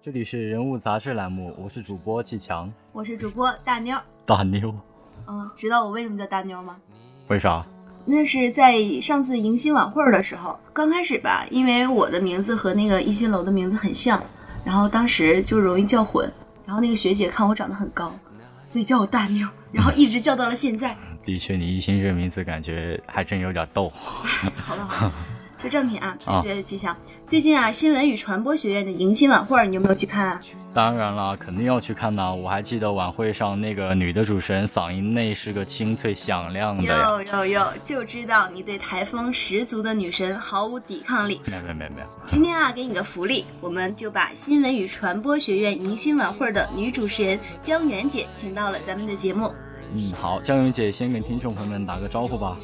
这里是人物杂志栏目，我是主播季强，我是主播大妞。大妞，嗯，知道我为什么叫大妞吗？为啥？那是在上次迎新晚会的时候，刚开始吧，因为我的名字和那个一新楼的名字很像，然后当时就容易叫混，然后那个学姐看我长得很高，所以叫我大妞，然后一直叫到了现在。的确，你一新这名字感觉还真有点逗。好了好了。说正品啊，特别的吉祥。最近啊，新闻与传播学院的迎新晚会，你有没有去看啊？当然了，肯定要去看呐！我还记得晚会上那个女的主持人嗓音那是个清脆响亮的。有有有，就知道你对台风十足的女神毫无抵抗力。没有没有没有没。今天啊，给你个福利，我们就把新闻与传播学院迎新晚会的女主持人江源姐请到了咱们的节目。嗯，好，江源姐先给听众朋友们打个招呼吧。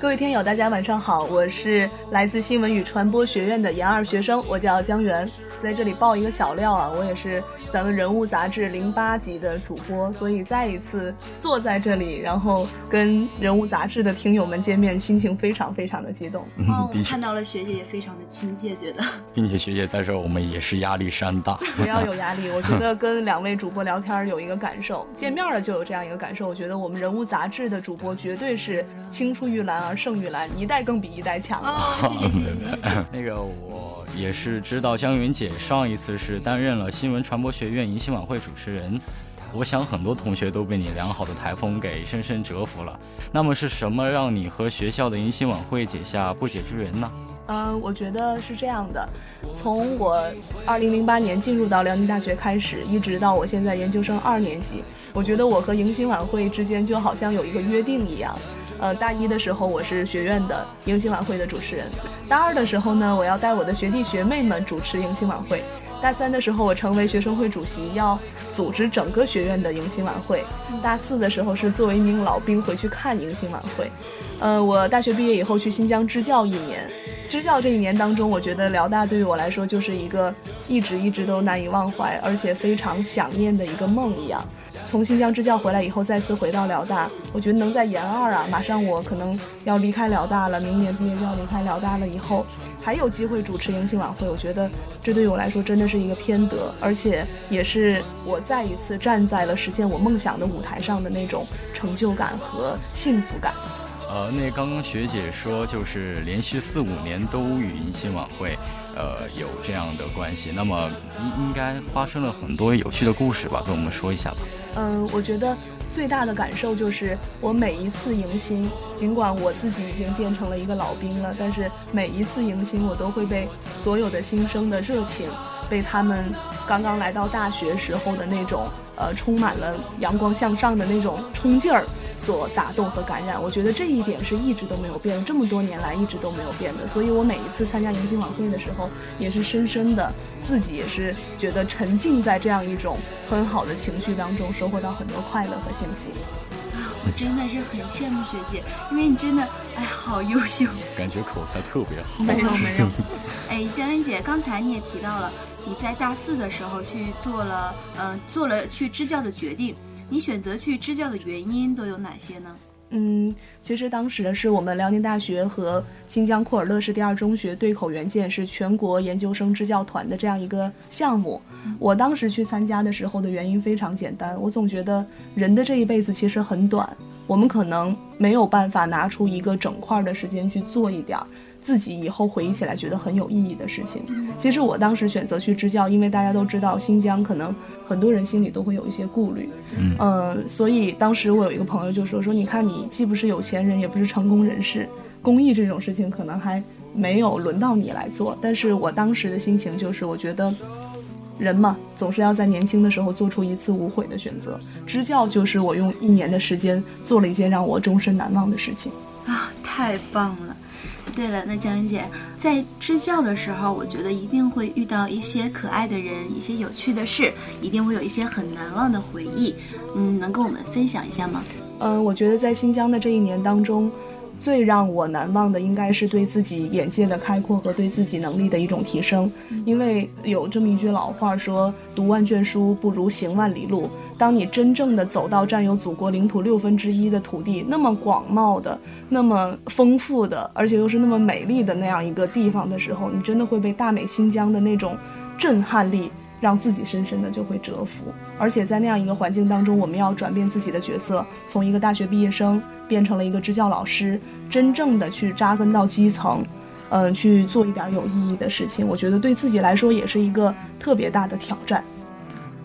各位听友，大家晚上好，我是来自新闻与传播学院的研二学生，我叫江源，在这里爆一个小料啊，我也是咱们人物杂志零八级的主播，所以再一次坐在这里，然后跟人物杂志的听友们见面，心情非常非常的激动。哦，看到了学姐也非常的亲切，觉得，并且学姐在这儿，我们也是压力山大。不要有压力，我觉得跟两位主播聊天有一个感受，见面了就有这样一个感受，我觉得我们人物杂志的主播绝对是青出于蓝。胜于蓝，一代更比一代强。哦，谢谢谢谢谢谢。那个我也是知道江云姐上一次是担任了新闻传播学院迎新晚会主持人，我想很多同学都被你良好的台风给深深折服了。那么是什么让你和学校的迎新晚会结下不解之缘呢？嗯，我觉得是这样的，从我二零零八年进入到辽宁大学开始，一直到我现在研究生二年级，我觉得我和迎新晚会之间就好像有一个约定一样。呃，大一的时候我是学院的迎新晚会的主持人，大二的时候呢，我要带我的学弟学妹们主持迎新晚会，大三的时候我成为学生会主席，要组织整个学院的迎新晚会，大四的时候是作为一名老兵回去看迎新晚会，呃，我大学毕业以后去新疆支教一年，支教这一年当中，我觉得辽大对于我来说就是一个一直一直都难以忘怀，而且非常想念的一个梦一样。从新疆支教回来以后，再次回到辽大，我觉得能在研二啊，马上我可能要离开辽大了，明年毕业就要离开辽大了，以后还有机会主持迎新晚会，我觉得这对于我来说真的是一个偏得，而且也是我再一次站在了实现我梦想的舞台上的那种成就感和幸福感。呃，那刚刚学姐说就是连续四五年都与迎新晚会。呃，有这样的关系，那么应应该发生了很多有趣的故事吧？跟我们说一下吧。嗯，我觉得最大的感受就是，我每一次迎新，尽管我自己已经变成了一个老兵了，但是每一次迎新，我都会被所有的新生的热情，被他们刚刚来到大学时候的那种。呃，充满了阳光向上的那种冲劲儿，所打动和感染。我觉得这一点是一直都没有变，这么多年来一直都没有变的。所以我每一次参加迎新晚会的时候，也是深深的自己也是觉得沉浸在这样一种很好的情绪当中，收获到很多快乐和幸福。啊，我真的是很羡慕学姐，因为你真的，哎，好优秀，感觉口才特别好。没有没有，哎，江云姐，刚才你也提到了。你在大四的时候去做了，呃，做了去支教的决定。你选择去支教的原因都有哪些呢？嗯，其实当时是我们辽宁大学和新疆库尔勒市第二中学对口援建是全国研究生支教团的这样一个项目。我当时去参加的时候的原因非常简单，我总觉得人的这一辈子其实很短，我们可能没有办法拿出一个整块的时间去做一点儿。自己以后回忆起来觉得很有意义的事情。其实我当时选择去支教，因为大家都知道新疆可能很多人心里都会有一些顾虑，嗯，所以当时我有一个朋友就说说，你看你既不是有钱人，也不是成功人士，公益这种事情可能还没有轮到你来做。但是我当时的心情就是，我觉得人嘛，总是要在年轻的时候做出一次无悔的选择。支教就是我用一年的时间做了一件让我终身难忘的事情啊，太棒了。对了，那江云姐在支教的时候，我觉得一定会遇到一些可爱的人，一些有趣的事，一定会有一些很难忘的回忆。嗯，能跟我们分享一下吗？嗯，我觉得在新疆的这一年当中。最让我难忘的应该是对自己眼界的开阔和对自己能力的一种提升，因为有这么一句老话说：“读万卷书不如行万里路。”当你真正的走到占有祖国领土六分之一的土地，那么广袤的、那么丰富的，而且又是那么美丽的那样一个地方的时候，你真的会被大美新疆的那种震撼力让自己深深的就会折服。而且在那样一个环境当中，我们要转变自己的角色，从一个大学毕业生变成了一个支教老师，真正的去扎根到基层，嗯，去做一点有意义的事情。我觉得对自己来说也是一个特别大的挑战。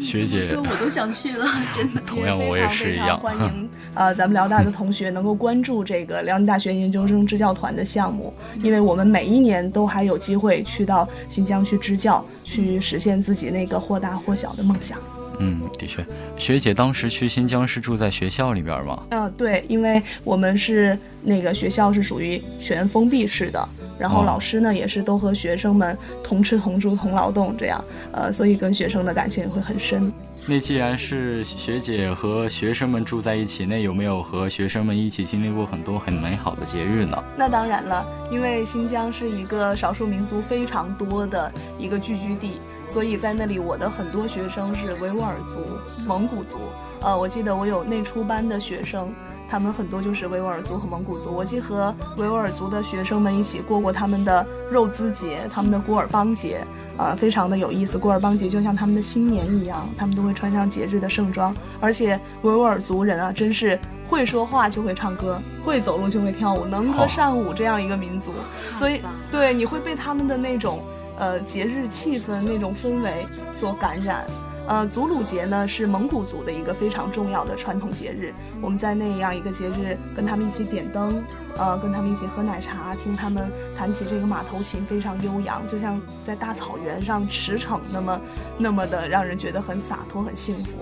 学姐，说我都想去了，真的。同样，我也是一样。欢迎 呃，咱们辽大的同学能够关注这个辽宁大学研究生支教团的项目，因为我们每一年都还有机会去到新疆去支教，去实现自己那个或大或小的梦想。嗯，的确，学姐当时去新疆是住在学校里边吗？嗯，对，因为我们是那个学校是属于全封闭式的。然后老师呢，也是都和学生们同吃同住同劳动这样，呃，所以跟学生的感情也会很深。那既然是学姐和学生们住在一起，那有没有和学生们一起经历过很多很美好的节日呢？那当然了，因为新疆是一个少数民族非常多的一个聚居地，所以在那里我的很多学生是维吾尔族、蒙古族。呃，我记得我有内出班的学生。他们很多就是维吾尔族和蒙古族，我既和维吾尔族的学生们一起过过他们的肉孜节、他们的古尔邦节，啊，非常的有意思。古尔邦节就像他们的新年一样，他们都会穿上节日的盛装，而且维吾尔族人啊，真是会说话就会唱歌，会走路就会跳舞，能歌善舞这样一个民族。所以，对你会被他们的那种呃节日气氛、那种氛围所感染。呃，祖鲁节呢是蒙古族的一个非常重要的传统节日。我们在那样一个节日跟他们一起点灯，呃，跟他们一起喝奶茶，听他们弹起这个马头琴，非常悠扬，就像在大草原上驰骋，那么那么的让人觉得很洒脱、很幸福。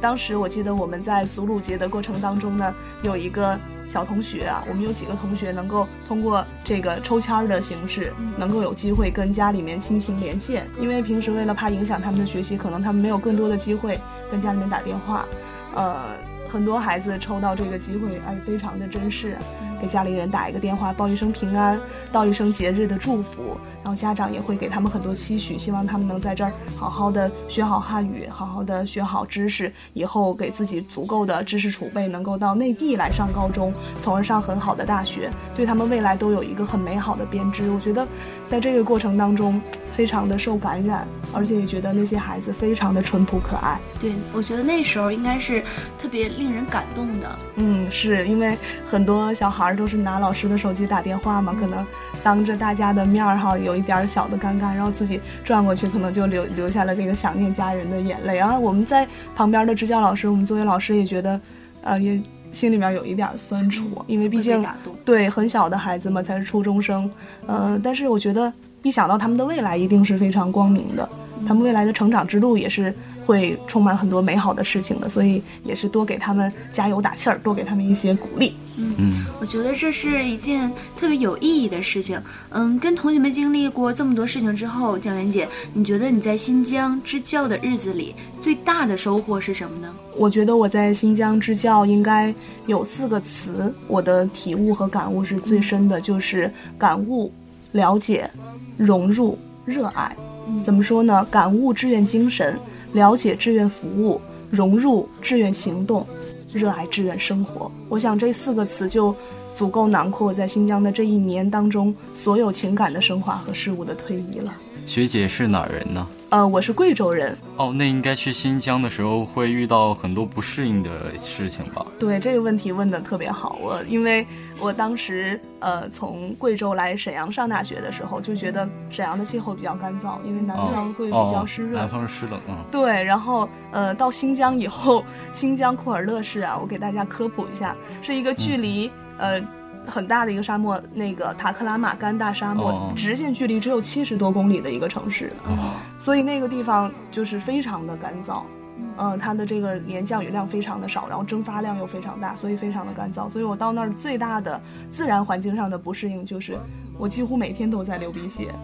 当时我记得我们在祖鲁节的过程当中呢，有一个。小同学啊，我们有几个同学能够通过这个抽签儿的形式，能够有机会跟家里面亲情连线。因为平时为了怕影响他们的学习，可能他们没有更多的机会跟家里面打电话。呃，很多孩子抽到这个机会，哎，非常的珍视，给家里人打一个电话，报一声平安，道一声节日的祝福。然后家长也会给他们很多期许，希望他们能在这儿好好的学好汉语，好好的学好知识，以后给自己足够的知识储备，能够到内地来上高中，从而上很好的大学，对他们未来都有一个很美好的编织。我觉得，在这个过程当中，非常的受感染，而且也觉得那些孩子非常的淳朴可爱。对，我觉得那时候应该是特别令人感动的。嗯，是因为很多小孩都是拿老师的手机打电话嘛，可能当着大家的面儿哈有。一点小的尴尬，然后自己转过去，可能就流留下了这个想念家人的眼泪啊。我们在旁边的支教老师，我们作为老师也觉得，呃，也心里面有一点酸楚，因为毕竟对很小的孩子嘛，才是初中生，呃，但是我觉得一想到他们的未来一定是非常光明的，他们未来的成长之路也是会充满很多美好的事情的，所以也是多给他们加油打气儿，多给他们一些鼓励。嗯，我觉得这是一件特别有意义的事情。嗯，跟同学们经历过这么多事情之后，蒋媛姐，你觉得你在新疆支教的日子里最大的收获是什么呢？我觉得我在新疆支教应该有四个词，我的体悟和感悟是最深的，就是感悟、了解、融入、热爱。怎么说呢？感悟志愿精神，了解志愿服务，融入志愿行动。热爱志愿生活，我想这四个词就足够囊括在新疆的这一年当中所有情感的升华和事物的推移了。学姐是哪人呢？呃，我是贵州人。哦，那应该去新疆的时候会遇到很多不适应的事情吧？对，这个问题问的特别好。我因为我当时呃从贵州来沈阳上大学的时候，就觉得沈阳的气候比较干燥，因为南方会比较湿热。南方是湿冷啊。对，然后呃到新疆以后，新疆库尔勒市啊，我给大家科普一下，是一个距离呃。很大的一个沙漠，那个塔克拉玛干大沙漠，直线距离只有七十多公里的一个城市，所以那个地方就是非常的干燥，嗯，它的这个年降雨量非常的少，然后蒸发量又非常大，所以非常的干燥。所以我到那儿最大的自然环境上的不适应就是，我几乎每天都在流鼻血。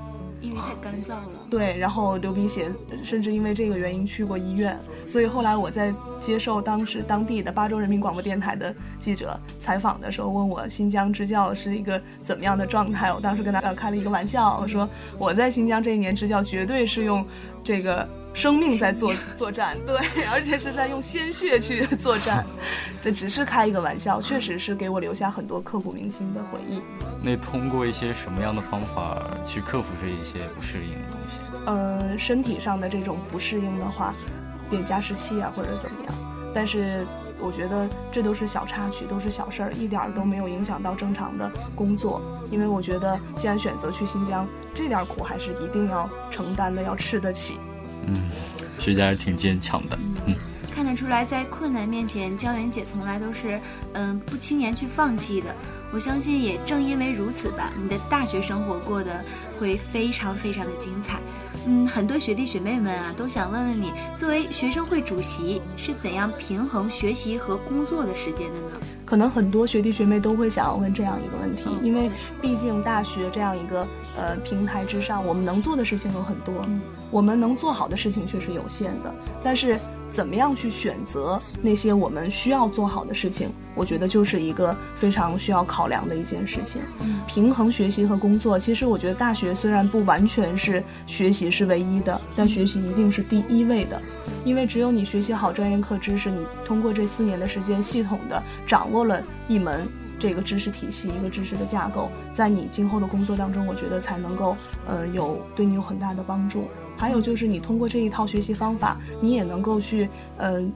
因为太干燥了，对，然后流鼻血，甚至因为这个原因去过医院。所以后来我在接受当时当地的巴州人民广播电台的记者采访的时候，问我新疆支教是一个怎么样的状态。我当时跟他开了一个玩笑，我说我在新疆这一年支教绝对是用这个。生命在作作战，对，而且是在用鲜血去作战。这只是开一个玩笑，确实是给我留下很多刻骨铭心的回忆。那通过一些什么样的方法去克服这一些不适应的东西？呃，身体上的这种不适应的话，点加湿器啊，或者怎么样。但是我觉得这都是小插曲，都是小事儿，一点儿都没有影响到正常的工作。因为我觉得，既然选择去新疆，这点苦还是一定要承担的，要吃得起。嗯，学姐还是挺坚强的。嗯，看得出来，在困难面前，江源姐从来都是嗯不轻言去放弃的。我相信，也正因为如此吧，你的大学生活过得会非常非常的精彩。嗯，很多学弟学妹们啊，都想问问你，作为学生会主席，是怎样平衡学习和工作的时间的呢？可能很多学弟学妹都会想要问这样一个问题，因为毕竟大学这样一个呃平台之上，我们能做的事情有很多，我们能做好的事情却是有限的，但是。怎么样去选择那些我们需要做好的事情？我觉得就是一个非常需要考量的一件事情。平衡学习和工作，其实我觉得大学虽然不完全是学习是唯一的，但学习一定是第一位的。因为只有你学习好专业课知识，你通过这四年的时间系统的掌握了一门这个知识体系，一个知识的架构，在你今后的工作当中，我觉得才能够呃有对你有很大的帮助。还有就是，你通过这一套学习方法，你也能够去，嗯，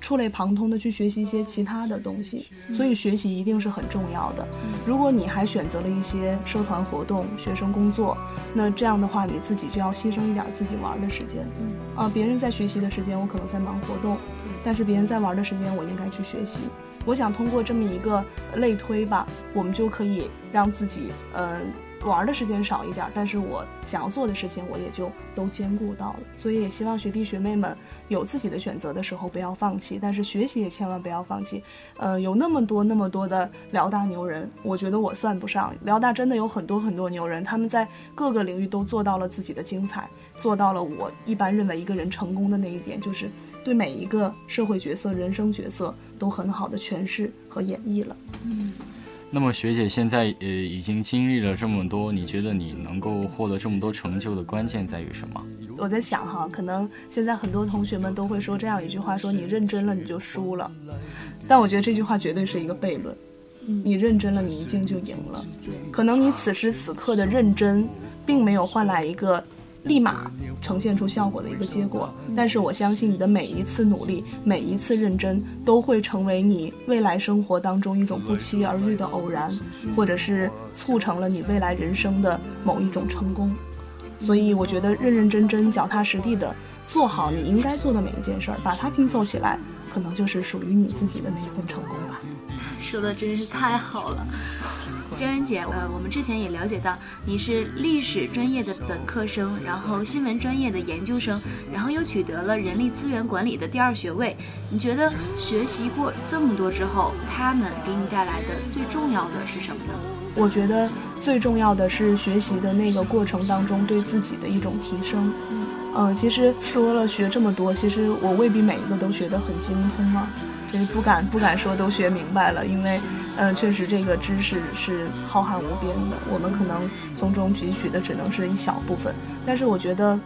触类旁通的去学习一些其他的东西。所以学习一定是很重要的。如果你还选择了一些社团活动、学生工作，那这样的话，你自己就要牺牲一点自己玩的时间。啊，别人在学习的时间，我可能在忙活动；但是别人在玩的时间，我应该去学习。我想通过这么一个类推吧，我们就可以让自己，嗯。玩的时间少一点，但是我想要做的事情我也就都兼顾到了。所以也希望学弟学妹们有自己的选择的时候不要放弃，但是学习也千万不要放弃。呃，有那么多那么多的辽大牛人，我觉得我算不上。辽大真的有很多很多牛人，他们在各个领域都做到了自己的精彩，做到了我一般认为一个人成功的那一点，就是对每一个社会角色、人生角色都很好的诠释和演绎了。嗯。那么学姐现在呃已经经历了这么多，你觉得你能够获得这么多成就的关键在于什么？我在想哈，可能现在很多同学们都会说这样一句话：说你认真了你就输了。但我觉得这句话绝对是一个悖论。你认真了，你一定就赢了。可能你此时此刻的认真，并没有换来一个。立马呈现出效果的一个结果，但是我相信你的每一次努力，每一次认真，都会成为你未来生活当中一种不期而遇的偶然，或者是促成了你未来人生的某一种成功。所以我觉得认认真真、脚踏实地的做好你应该做的每一件事儿，把它拼凑起来，可能就是属于你自己的那一份成功吧。说的真是太好了。江源姐，呃，我们之前也了解到你是历史专业的本科生，然后新闻专业的研究生，然后又取得了人力资源管理的第二学位。你觉得学习过这么多之后，他们给你带来的最重要的是什么呢？我觉得最重要的是学习的那个过程当中对自己的一种提升。嗯，其实说了学这么多，其实我未必每一个都学得很精通啊。就是不敢不敢说都学明白了，因为，嗯，确实这个知识是浩瀚无边的，我们可能从中汲取的只能是一小部分，但是我觉得。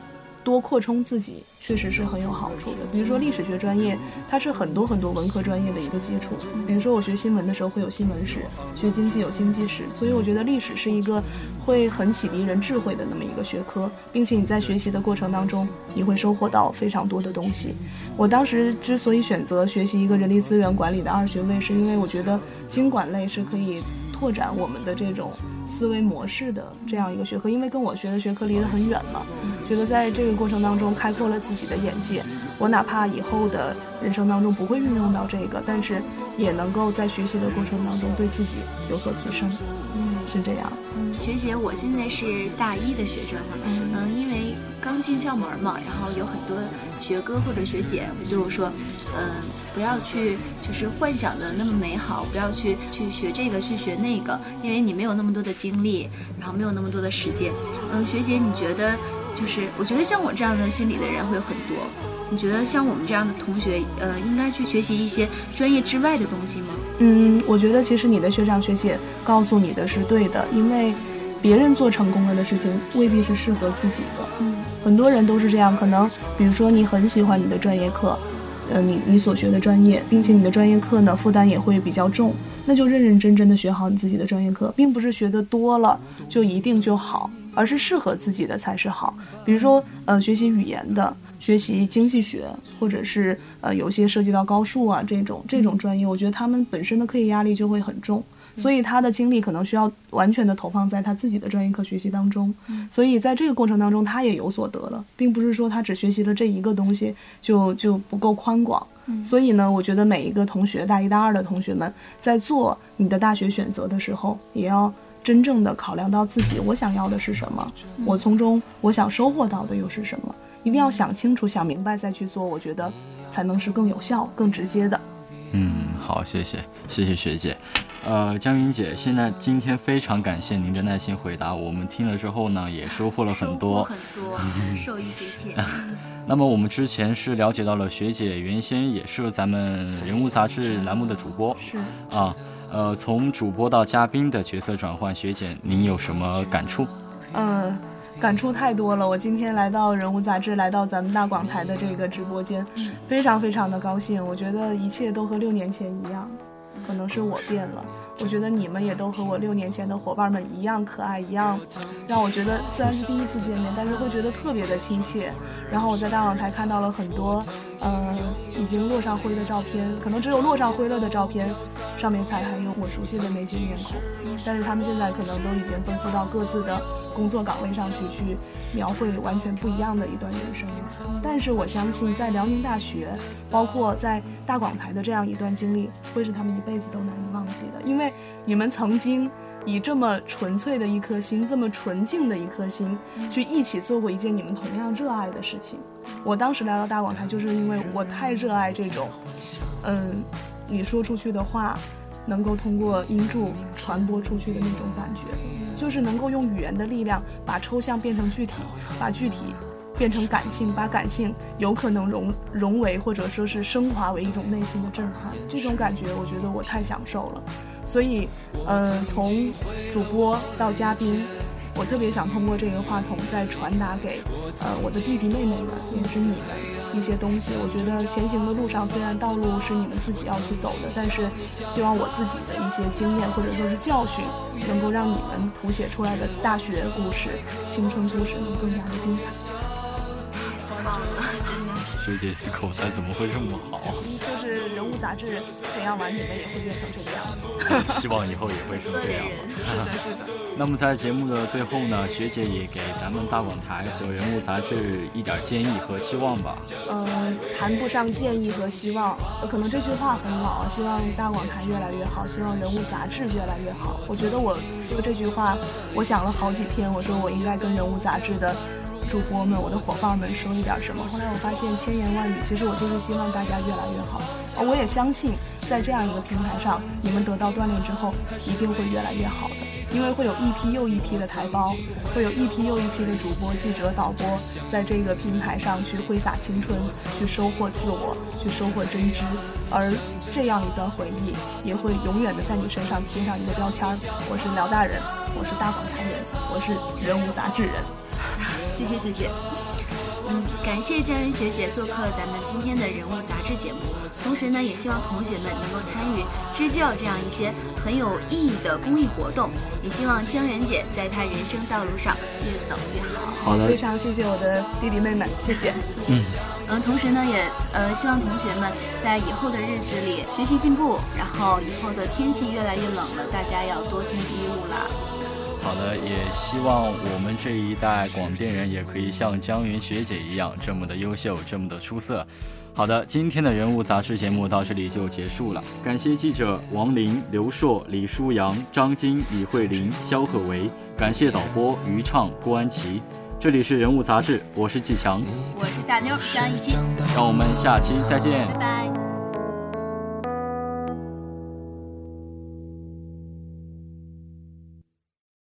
多扩充自己确实是很有好处的。比如说历史学专业，它是很多很多文科专业的一个基础。比如说我学新闻的时候会有新闻史，学经济有经济史，所以我觉得历史是一个会很启迪人智慧的那么一个学科，并且你在学习的过程当中，你会收获到非常多的东西。我当时之所以选择学习一个人力资源管理的二学位，是因为我觉得经管类是可以拓展我们的这种。思维模式的这样一个学科，因为跟我学的学科离得很远嘛，觉得在这个过程当中开阔了自己的眼界。我哪怕以后的人生当中不会运用到这个，但是也能够在学习的过程当中对自己有所提升。嗯，是这样。学姐，我现在是大一的学生嘛，嗯，因为刚进校门嘛，然后有很多学哥或者学姐对我说，嗯。不要去，就是幻想的那么美好，不要去去学这个，去学那个，因为你没有那么多的精力，然后没有那么多的时间。嗯，学姐，你觉得，就是我觉得像我这样的心理的人会有很多。你觉得像我们这样的同学，呃，应该去学习一些专业之外的东西吗？嗯，我觉得其实你的学长学姐告诉你的是对的，因为别人做成功了的事情未必是适合自己的。嗯。很多人都是这样，可能比如说你很喜欢你的专业课，呃，你你所学的专业，并且你的专业课呢负担也会比较重，那就认认真真的学好你自己的专业课，并不是学的多了就一定就好，而是适合自己的才是好。比如说，呃，学习语言的，学习经济学，或者是呃有些涉及到高数啊这种这种专业，我觉得他们本身的课业压力就会很重。所以他的精力可能需要完全的投放在他自己的专业课学习当中，所以在这个过程当中，他也有所得了，并不是说他只学习了这一个东西就就不够宽广。所以呢，我觉得每一个同学，大一、大二的同学们，在做你的大学选择的时候，也要真正的考量到自己，我想要的是什么，我从中我想收获到的又是什么，一定要想清楚、想明白再去做，我觉得才能是更有效、更直接的。嗯，好，谢谢，谢谢学姐。呃，江云姐，现在今天非常感谢您的耐心回答，我们听了之后呢，也收获了很多，很多，受益匪浅。那么我们之前是了解到了学姐原先也是咱们人物杂志栏目的主播，是啊，呃，从主播到嘉宾的角色转换，学姐您有什么感触？嗯，感触太多了。我今天来到人物杂志，来到咱们大广台的这个直播间，非常非常的高兴。我觉得一切都和六年前一样。可能是我变了，我觉得你们也都和我六年前的伙伴们一样可爱，一样让我觉得虽然是第一次见面，但是会觉得特别的亲切。然后我在大网台看到了很多，呃，已经落上灰的照片，可能只有落上灰了的照片上面才还有我熟悉的那些面孔，但是他们现在可能都已经奔赴到各自的。工作岗位上去，去描绘完全不一样的一段人生。但是我相信，在辽宁大学，包括在大广台的这样一段经历，会是他们一辈子都难以忘记的。因为你们曾经以这么纯粹的一颗心，这么纯净的一颗心，去一起做过一件你们同样热爱的事情。我当时来到大广台，就是因为我太热爱这种，嗯，你说出去的话。能够通过音柱传播出去的那种感觉，就是能够用语言的力量把抽象变成具体，把具体变成感性，把感性有可能融融为或者说是升华为一种内心的震撼。这种感觉，我觉得我太享受了。所以，嗯，从主播到嘉宾。我特别想通过这个话筒再传达给，呃，我的弟弟妹妹们，也是你们一些东西。我觉得前行的路上，虽然道路是你们自己要去走的，但是希望我自己的一些经验或者说是教训，能够让你们谱写出来的大学故事、青春故事能更加的精彩。学姐口才怎么会这么好？就是人物杂志培养完你们也会变成这个样子。希望以后也会成这样。是的，是的。那么在节目的最后呢，学姐也给咱们大广台和人物杂志一点建议和期望吧。嗯，谈不上建议和希望，可能这句话很老啊。希望大广台越来越好，希望人物杂志越来越好。我觉得我说这句话，我想了好几天。我说我应该跟人物杂志的。主播们，我的伙伴们，说一点什么？后来我发现，千言万语，其实我就是希望大家越来越好。啊，我也相信，在这样一个平台上，你们得到锻炼之后，一定会越来越好的。因为会有一批又一批的台胞，会有一批又一批的主播、记者、导播，在这个平台上去挥洒青春，去收获自我，去收获真知。而这样一段回忆，也会永远的在你身上贴上一个标签：我是辽大人，我是大广台人，我是人物杂志人。谢谢学姐，嗯，感谢江云学姐做客咱们今天的人物杂志节目。同时呢，也希望同学们能够参与支教这样一些很有意义的公益活动。也希望江源姐在她人生道路上越走越好。好的，非常谢谢我的弟弟妹妹，谢谢，谢谢。嗯，同时呢，也呃希望同学们在以后的日子里学习进步。然后以后的天气越来越冷了，大家要多添衣物啦。好的，也希望我们这一代广电人也可以像江云学姐一样这么的优秀，这么的出色。好的，今天的人物杂志节目到这里就结束了，感谢记者王林、刘硕、李舒阳、张晶、李慧玲、肖可为，感谢导播于畅、郭安琪。这里是人物杂志，我是季强，我是大妞张艺兴，让我们下期再见，拜拜。